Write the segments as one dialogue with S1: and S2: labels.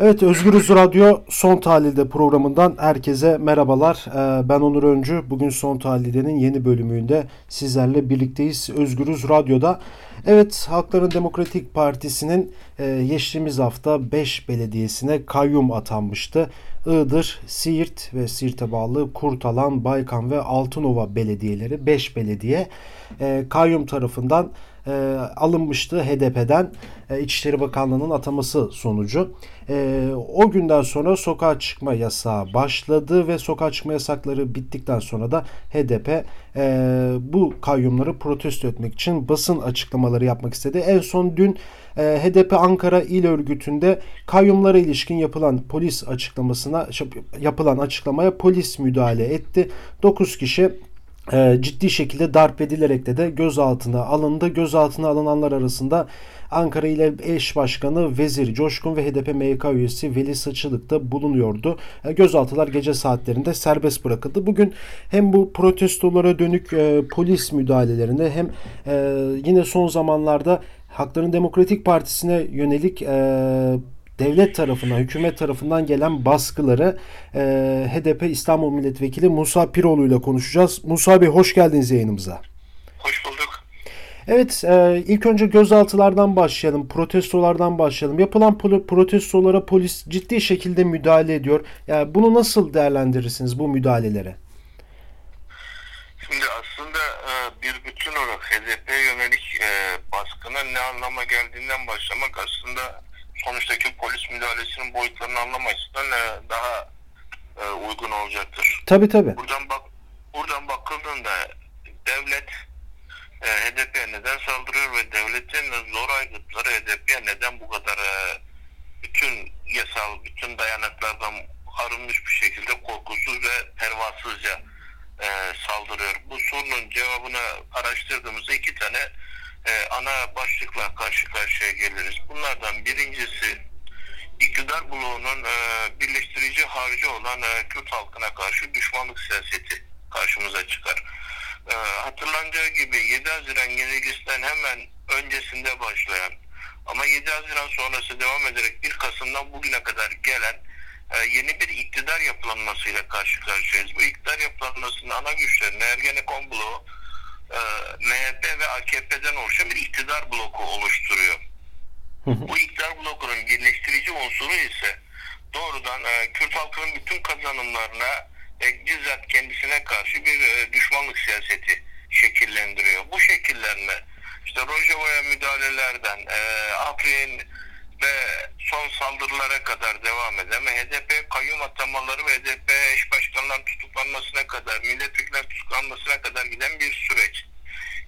S1: Evet Özgürüz Radyo Son Tahlilde programından herkese merhabalar. Ee, Ben Onur Öncü. Bugün Son Tahlilde'nin yeni bölümünde sizlerle birlikteyiz Özgürüz Radyo'da. Evet Halkların Demokratik Partisi'nin e, geçtiğimiz hafta 5 belediyesine kayyum atanmıştı. Iğdır, Siirt ve Siirt'e bağlı Kurtalan, Baykan ve Altınova belediyeleri 5 belediye e, kayyum tarafından e, alınmıştı HDP'den e, İçişleri Bakanlığı'nın ataması sonucu. O günden sonra sokağa çıkma yasağı başladı ve sokağa çıkma yasakları bittikten sonra da HDP bu kayyumları protesto etmek için basın açıklamaları yapmak istedi. En son dün HDP Ankara İl Örgütü'nde kayyumlara ilişkin yapılan polis açıklamasına yapılan açıklamaya polis müdahale etti. 9 kişi e, ciddi şekilde darp edilerek de, de gözaltına alındı. Gözaltına alınanlar arasında Ankara ile eş başkanı Vezir Coşkun ve HDP MYK üyesi Veli Saçılık da bulunuyordu. E, gözaltılar gece saatlerinde serbest bırakıldı. Bugün hem bu protestolara dönük e, polis müdahalelerine hem e, yine son zamanlarda Hakların Demokratik Partisi'ne yönelik e, devlet tarafından, hükümet tarafından gelen baskıları e, HDP İstanbul Milletvekili Musa Piroğlu ile konuşacağız. Musa Bey hoş geldiniz yayınımıza.
S2: Hoş bulduk.
S1: Evet, e, ilk önce gözaltılardan başlayalım, protestolardan başlayalım. Yapılan protestolara polis ciddi şekilde müdahale ediyor. Yani bunu nasıl değerlendirirsiniz bu müdahalelere?
S2: Şimdi aslında bir bütün olarak HDP baskının ne anlama geldiğinden başlamak aslında sonuçtaki polis müdahalesinin boyutlarını anlamak açısından e, daha uygun olacaktır.
S1: Tabii tabii.
S2: Buradan bak buradan bakıldığında devlet HDP'ye neden saldırıyor ve devletin zor aygıtları HDP'ye neden bu kadar bütün yasal, bütün dayanaklardan arınmış bir şekilde korkusuz ve pervasızca e, saldırıyor. Bu sorunun cevabını araştırdığımızda iki tane e, ana başlıkla karşı karşıya geliriz. Bunlardan birincisi iktidar bloğunun e, birleştirici harcı olan e, Kürt halkına karşı düşmanlık siyaseti karşımıza çıkar. E, hatırlanacağı gibi 7 Haziran yenilgisinden hemen öncesinde başlayan ama 7 Haziran sonrası devam ederek 1 Kasım'dan bugüne kadar gelen e, yeni bir iktidar yapılanmasıyla karşı karşıyayız. Bu iktidar yapılanmasının ana güçlerini Ergenekon bloğu, e, MHP ve AKP'den oluşan bir iktidar bloku oluşturuyor. Bu iktidar blokunun birleştirici unsuru ise doğrudan e, Kürt halkının bütün kazanımlarına e, bizzat kendisine karşı bir e, düşmanlık siyaseti şekillendiriyor. Bu şekillenme işte Rojava'ya müdahalelerden, e, Afrin ve son saldırılara kadar devam eden ve HDP kayyum atamaları ve HDP eş başkanların tutuklanmasına kadar, milletvekillerinin tutuklanmasına kadar giden bir süreç.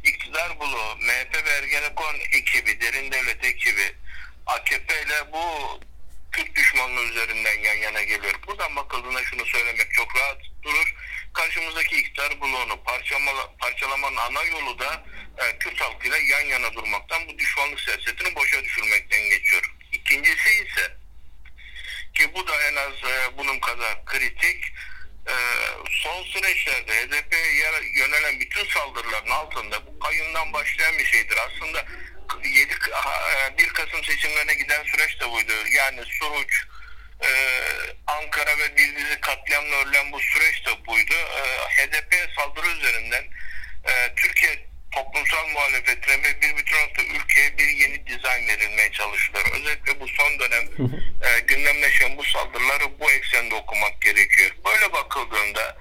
S2: İktidar bloğu, MHP ve Ergenekon ekibi, derin devlet ekibi, AKP ile bu Kürt düşmanlığı üzerinden yan yana geliyor. Buradan bakıldığında şunu söylemek çok rahat durur. Karşımızdaki iktidar bloğunu parçalamanın ana yolu da e, Kürt halkıyla yan yana durmaktan bu düşmanlık siyasetini boşa düşürmekten geçiyor. İkincisi ise ki bu da en az e, bunun kadar kritik e, son süreçlerde HDP'ye yönelen bütün saldırıların altında bu kayyumdan başlayan bir şeydir. Aslında 7, 1 e, Kasım seçimlerine giden süreç de buydu. Yani Suruç, e, Ankara ve bir dizi katliamla örülen bu süreç de buydu. E, HDP saldırı üzerinden e, Türkiye toplumsal muhalefetine ve bir bütün nokta ülkeye bir yeni dizayn verilmeye çalışılıyor. Özellikle bu son dönem e, gündemleşen bu saldırıları bu eksende okumak gerekiyor. Böyle bakıldığında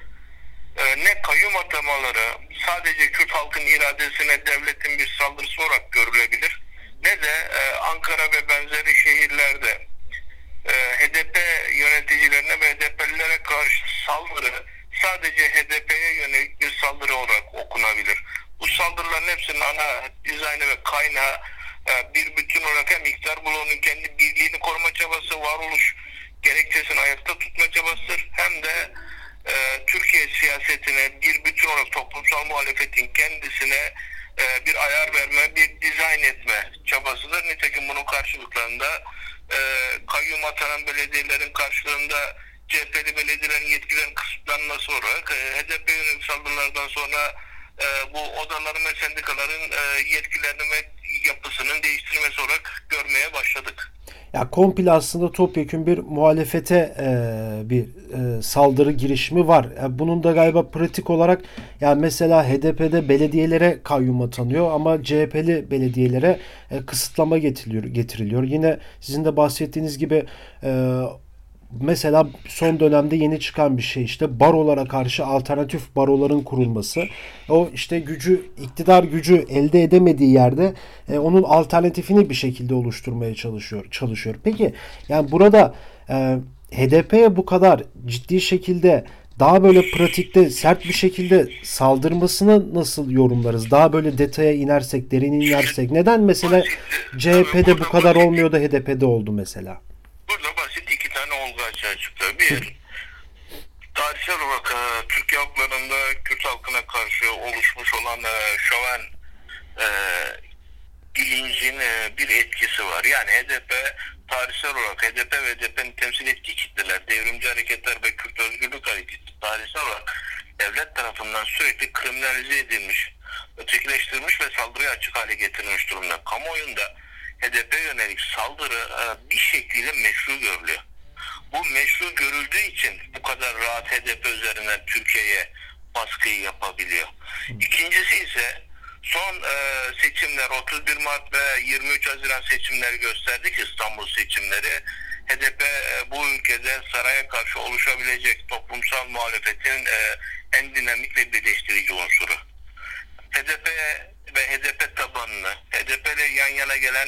S2: e, ne kayyum atamaları sadece Kürt halkın iradesine devletin bir saldırısı olarak görülebilir ne de e, Ankara ve benzeri şehirlerde e, HDP yöneticilerine ve HDP'lilere karşı saldırı sadece HDP'ye yönelik bir saldırı olarak okunabilir. Bu hepsinin ana dizaynı ve kaynağı e, bir bütün olarak hem iktidar bloğunun kendi birliğini koruma çabası, varoluş gerekçesini ayakta tutma çabasıdır. Hem de e, Türkiye siyasetine bir bütün olarak toplumsal muhalefetin kendisine e, bir ayar verme, bir dizayn etme çabasıdır. Nitekim bunun karşılıklarında e, kayyum atanan belediyelerin karşılığında CHP'li belediyelerin yetkilerin kısıtlanması olarak e, HDP yönelik saldırılardan sonra e, bu odaların ve sendikaların e, yetkilerini ve yapısının değiştirilmesi olarak görmeye başladık.
S1: ya komple aslında topyekun bir muhalefete e, bir e, saldırı girişimi var. Yani bunun da galiba pratik olarak yani mesela HDP'de belediyelere kayyum atanıyor ama CHP'li belediyelere e, kısıtlama getiriliyor, getiriliyor. Yine sizin de bahsettiğiniz gibi e, mesela son dönemde yeni çıkan bir şey işte barolara karşı alternatif baroların kurulması. O işte gücü, iktidar gücü elde edemediği yerde e, onun alternatifini bir şekilde oluşturmaya çalışıyor. çalışıyor. Peki yani burada e, HDP'ye bu kadar ciddi şekilde daha böyle pratikte sert bir şekilde saldırmasını nasıl yorumlarız? Daha böyle detaya inersek, derin inersek. Neden mesela CHP'de bu kadar olmuyor da HDP'de oldu mesela?
S2: Burada basit iki tane olgu Bir, tarihsel olarak e, Türkiye halklarında Kürt halkına karşı oluşmuş olan e, şöven e, bilincin e, bir etkisi var. Yani HDP tarihsel olarak HDP ve HDP'nin temsil ettiği kitleler, devrimci hareketler ve Kürt özgürlük hareketi tarihsel olarak devlet tarafından sürekli kriminalize edilmiş, ötekileştirilmiş ve saldırıya açık hale getirilmiş durumda. Kamuoyunda HDP yönelik saldırı e, bir şekilde meşru görülüyor. Bu meşru görüldüğü için bu kadar rahat HDP üzerinden Türkiye'ye baskıyı yapabiliyor. İkincisi ise son e, seçimler 31 Mart ve 23 Haziran seçimleri gösterdi ki İstanbul seçimleri HDP e, bu ülkede saraya karşı oluşabilecek toplumsal muhalefetin e, en dinamik ve birleştirici unsuru. HDP ve HDP tabanını, HDP ile yan yana gelen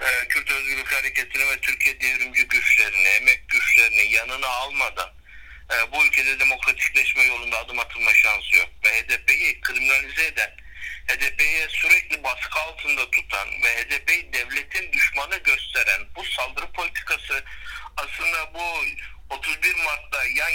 S2: e, Kürt Özgürlük Hareketi'ni ve Türkiye devrimci güçlerini, emek güçlerini yanına almadan e, bu ülkede demokratikleşme yolunda adım atılma şansı yok. Ve HDP'yi kriminalize eden, HDP'yi sürekli baskı altında tutan ve HDP'yi devletin düşmanı gösteren bu saldırı politikası aslında bu 31 Mart'ta yan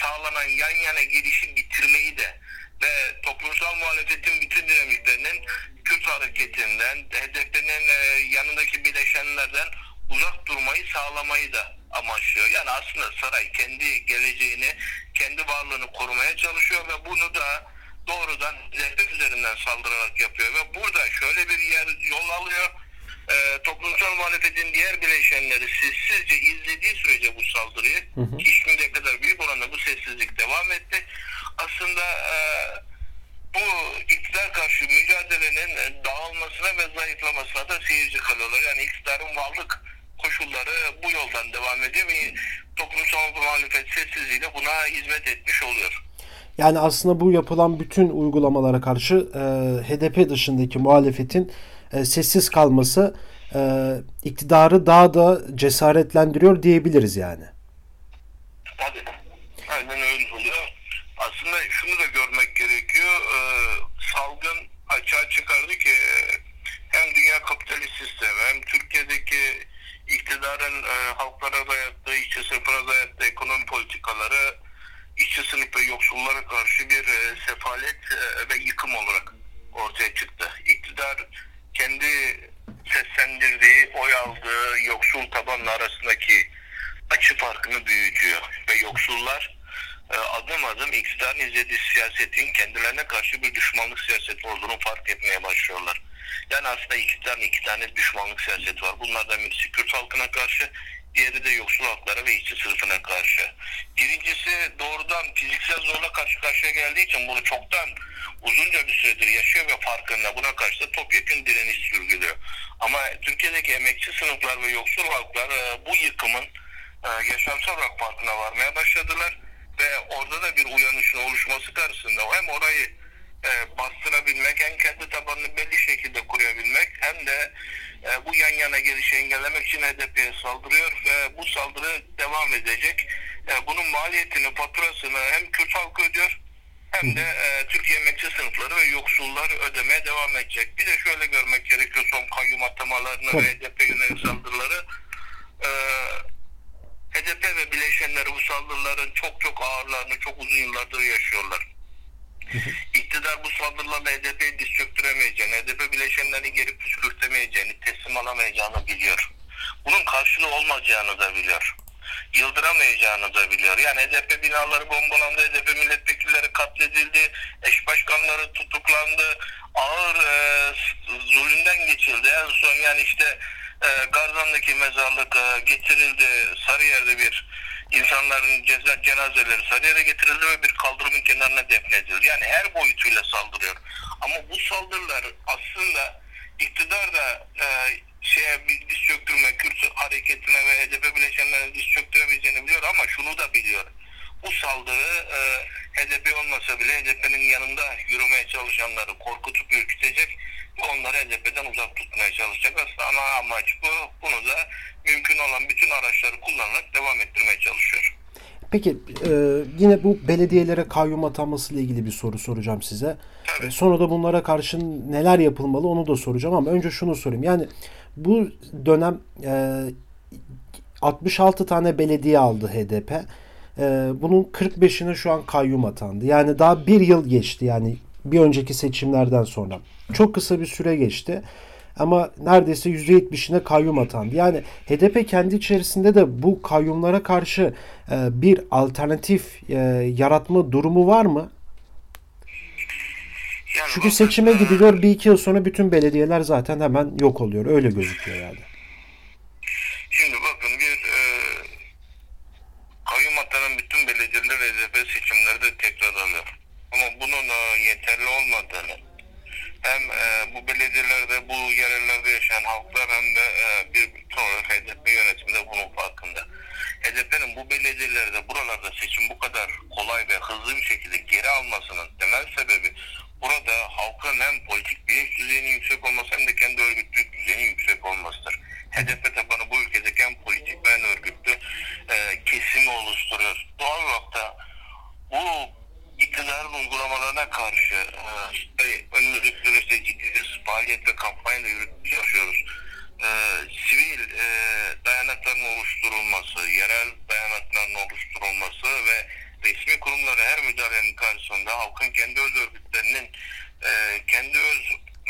S2: sağlanan yan yana gelişi bitirmeyi de ve toplumsal muhalefetin bütün dinamiklerinin Kürt hareketinden, HDP'nin e, yanındaki bileşenlerden uzak durmayı sağlamayı da amaçlıyor. Yani aslında saray kendi geleceğini, kendi varlığını korumaya çalışıyor ve bunu da doğrudan HDP üzerinden saldırarak yapıyor ve burada şöyle bir yer yol alıyor. E, toplumsal muhalefetin diğer bileşenleri sessizce izlediği sürece bu saldırıyı hı hı. ki şimdiye kadar büyük oranda bu sessizlik devam etti. Aslında e, bu iktidar karşı mücadelenin dağılmasına ve zayıflamasına da seyirci kalıyorlar. Yani iktidarın varlık koşulları bu yoldan devam ediyor ve toplumsal muhalefet sessizliğiyle buna hizmet etmiş oluyor.
S1: Yani aslında bu yapılan bütün uygulamalara karşı e, HDP dışındaki muhalefetin e, sessiz kalması e, iktidarı daha da cesaretlendiriyor diyebiliriz yani.
S2: Tabii. Aynen öyle oluyor. Aslında şunu da görmek gerekiyor. E, salgın açığa çıkardı ki hem dünya kapitalist sistemi hem Türkiye'deki iktidarın e, halklara dayattığı, işçi sınıfına dayattığı ekonomi politikaları işçi sınıf yoksullara karşı bir e, sefalet e, ve yıkım olarak ortaya çıktı. İktidar kendi seslendirdiği, oy aldığı yoksul tabanla arasındaki açı farkını büyütüyor ve yoksullar adım adım iktidarın izlediği siyasetin kendilerine karşı bir düşmanlık siyaseti olduğunu fark etmeye başlıyorlar. Yani aslında iktidarın iki tane düşmanlık siyaseti var. Bunlardan birisi Kürt halkına karşı, diğeri de yoksul halklara ve işçi sınıfına karşı. Birincisi doğrudan fiziksel zorla karşı karşıya geldiği için bunu çoktan uzunca bir süredir yaşıyor ve farkında. Buna karşı da topyekun direniş sürgülüyor. Ama Türkiye'deki emekçi sınıflar ve yoksul halklar e, bu yıkımın e, yaşamsal olarak farkına varmaya başladılar ve orada da bir uyanışın oluşması karşısında hem orayı e, bastırabilmek hem kendi tabanını belli şekilde koruyabilmek hem de e, bu yan yana gelişi engellemek için HDP'ye saldırıyor ve bu saldırı devam edecek. E, bunun maliyetini, faturasını hem Kürt halkı ödüyor hem de e, Türkiye emekçi sınıfları ve yoksullar ödemeye devam edecek. Bir de şöyle görmek gerekiyor son kayyum atamalarını ve HDP yönelik saldırıları. E, HDP ve bileşenleri bu saldırıların çok çok ağırlarını çok uzun yıllardır yaşıyorlar. İktidar bu saldırılarla HDP'yi diz çöktüremeyeceğini, HDP bileşenlerini geri püskürtemeyeceğini, teslim alamayacağını biliyor. Bunun karşılığı olmayacağını da biliyor. Yıldıramayacağını da biliyor. Yani HDP binaları bombalandı, HDP milletvekilleri katledildi, eş başkanları tutuklandı, ağır e, zulümden geçildi. En son yani işte e, Garzan'daki mezarlık e, getirildi. Sarıyer'de bir insanların cenazeleri Sarıyer'e getirildi ve bir kaldırımın kenarına defnedildi. Yani her boyutuyla saldırıyor. Ama bu saldırılar aslında iktidar da e, şeye bir diz çöktürme, Kürt hareketine ve HDP bileşenlerine diz çöktüremeyeceğini biliyor ama şunu da biliyor. Bu saldırı e, HDP olmasa bile HDP'nin yanında yürümeye çalışanları korkutup ürkütecek onları HDP'den uzak tutmaya çalışacak. Aslında ana amaç bu. Bunu da mümkün olan bütün araçları kullanarak devam ettirmeye çalışıyor.
S1: Peki e, yine bu belediyelere kayyum atanması ile ilgili bir soru soracağım size.
S2: Tabii.
S1: E, sonra da bunlara karşı neler yapılmalı onu da soracağım ama önce şunu sorayım. Yani bu dönem e, 66 tane belediye aldı HDP. E, bunun 45'ine şu an kayyum atandı. Yani daha bir yıl geçti yani bir önceki seçimlerden sonra. Çok kısa bir süre geçti. Ama neredeyse %70'ine kayyum atandı. Yani HDP kendi içerisinde de bu kayyumlara karşı e, bir alternatif e, yaratma durumu var mı?
S2: Yani
S1: Çünkü seçime
S2: e,
S1: gidiliyor bir iki yıl sonra bütün belediyeler zaten hemen yok oluyor. Öyle gözüküyor yani.
S2: Şimdi bakın bir e, kayyum atanan bütün belediyeler HDP seçimlerde tekrar alıyor. Ama bunun e, yeterli olmadığını hem e, bu belediyelerde bu yaşayan halklar hem de e, bir bütün olarak HDP yönetimi de bunun farkında. HDP'nin bu belediyelerde buralarda seçim bu kadar kolay ve hızlı bir şekilde geri almasının temel sebebi burada halkın hem politik bilinç düzeyinin yüksek olması hem de kendi örgütlülük düzeyinin yüksek olmasıdır. HDP tabanı bu ülkedeki hem politik ve hem örgütlü e, kesimi oluşturuyor. Doğal olarak da bu iktidarın uygulamalarına karşı e, işte önümüzdeki süreçte ciddi bir faaliyet ve kampanya da yürütmeye çalışıyoruz. E, sivil e, dayanakların oluşturulması, yerel dayanakların oluşturulması ve resmi kurumlara her müdahalenin karşısında halkın kendi öz örgütlerinin e, kendi öz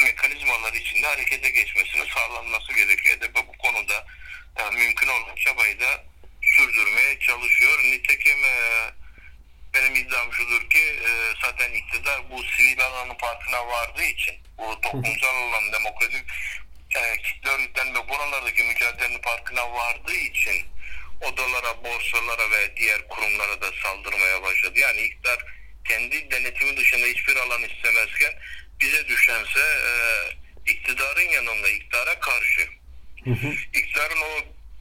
S2: mekanizmaları içinde harekete geçmesini sağlanması gerekiyor. HDP bu konuda e, mümkün olan çabayı da sürdürmeye çalışıyor. Nitekim e, benim iddiam şudur ki e, zaten iktidar bu sivil alanın farkına vardığı için bu toplumsal alan demokratik e, kitle örgütlerinin ve buralardaki mücadelenin farkına vardığı için odalara, borsalara ve diğer kurumlara da saldırmaya başladı. Yani iktidar kendi denetimi dışında hiçbir alan istemezken bize düşense e, iktidarın yanında iktidara karşı iktidarın o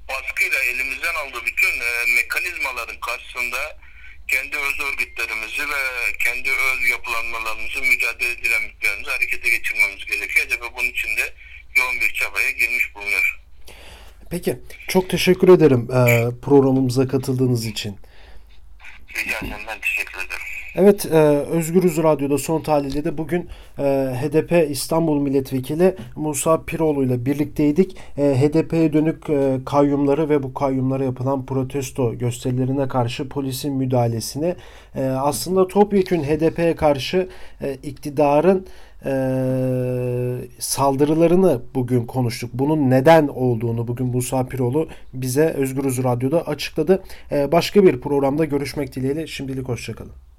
S2: baskıyla elimizden aldığı bütün e, mekanizmaların karşısında kendi öz örgütlerimizi ve kendi öz yapılanmalarımızı, mücadele dinamiklerimizi harekete geçirmemiz gerekiyor. HDP bunun için de yoğun bir çabaya girmiş bulunuyor.
S1: Peki çok teşekkür ederim e, programımıza katıldığınız için.
S2: Rica ederim ben teşekkür ederim.
S1: Evet, e, Özgürüz Radyo'da son tahlilde de bugün e, HDP İstanbul Milletvekili Musa Piroğlu ile birlikteydik. E, HDP'ye dönük e, kayyumları ve bu kayyumlara yapılan protesto gösterilerine karşı polisin müdahalesini e, aslında topyekün HDP'ye karşı e, iktidarın e, saldırılarını bugün konuştuk. Bunun neden olduğunu bugün Musa Piroğlu bize Özgürüz Radyo'da açıkladı. E, başka bir programda görüşmek dileğiyle şimdilik hoşçakalın.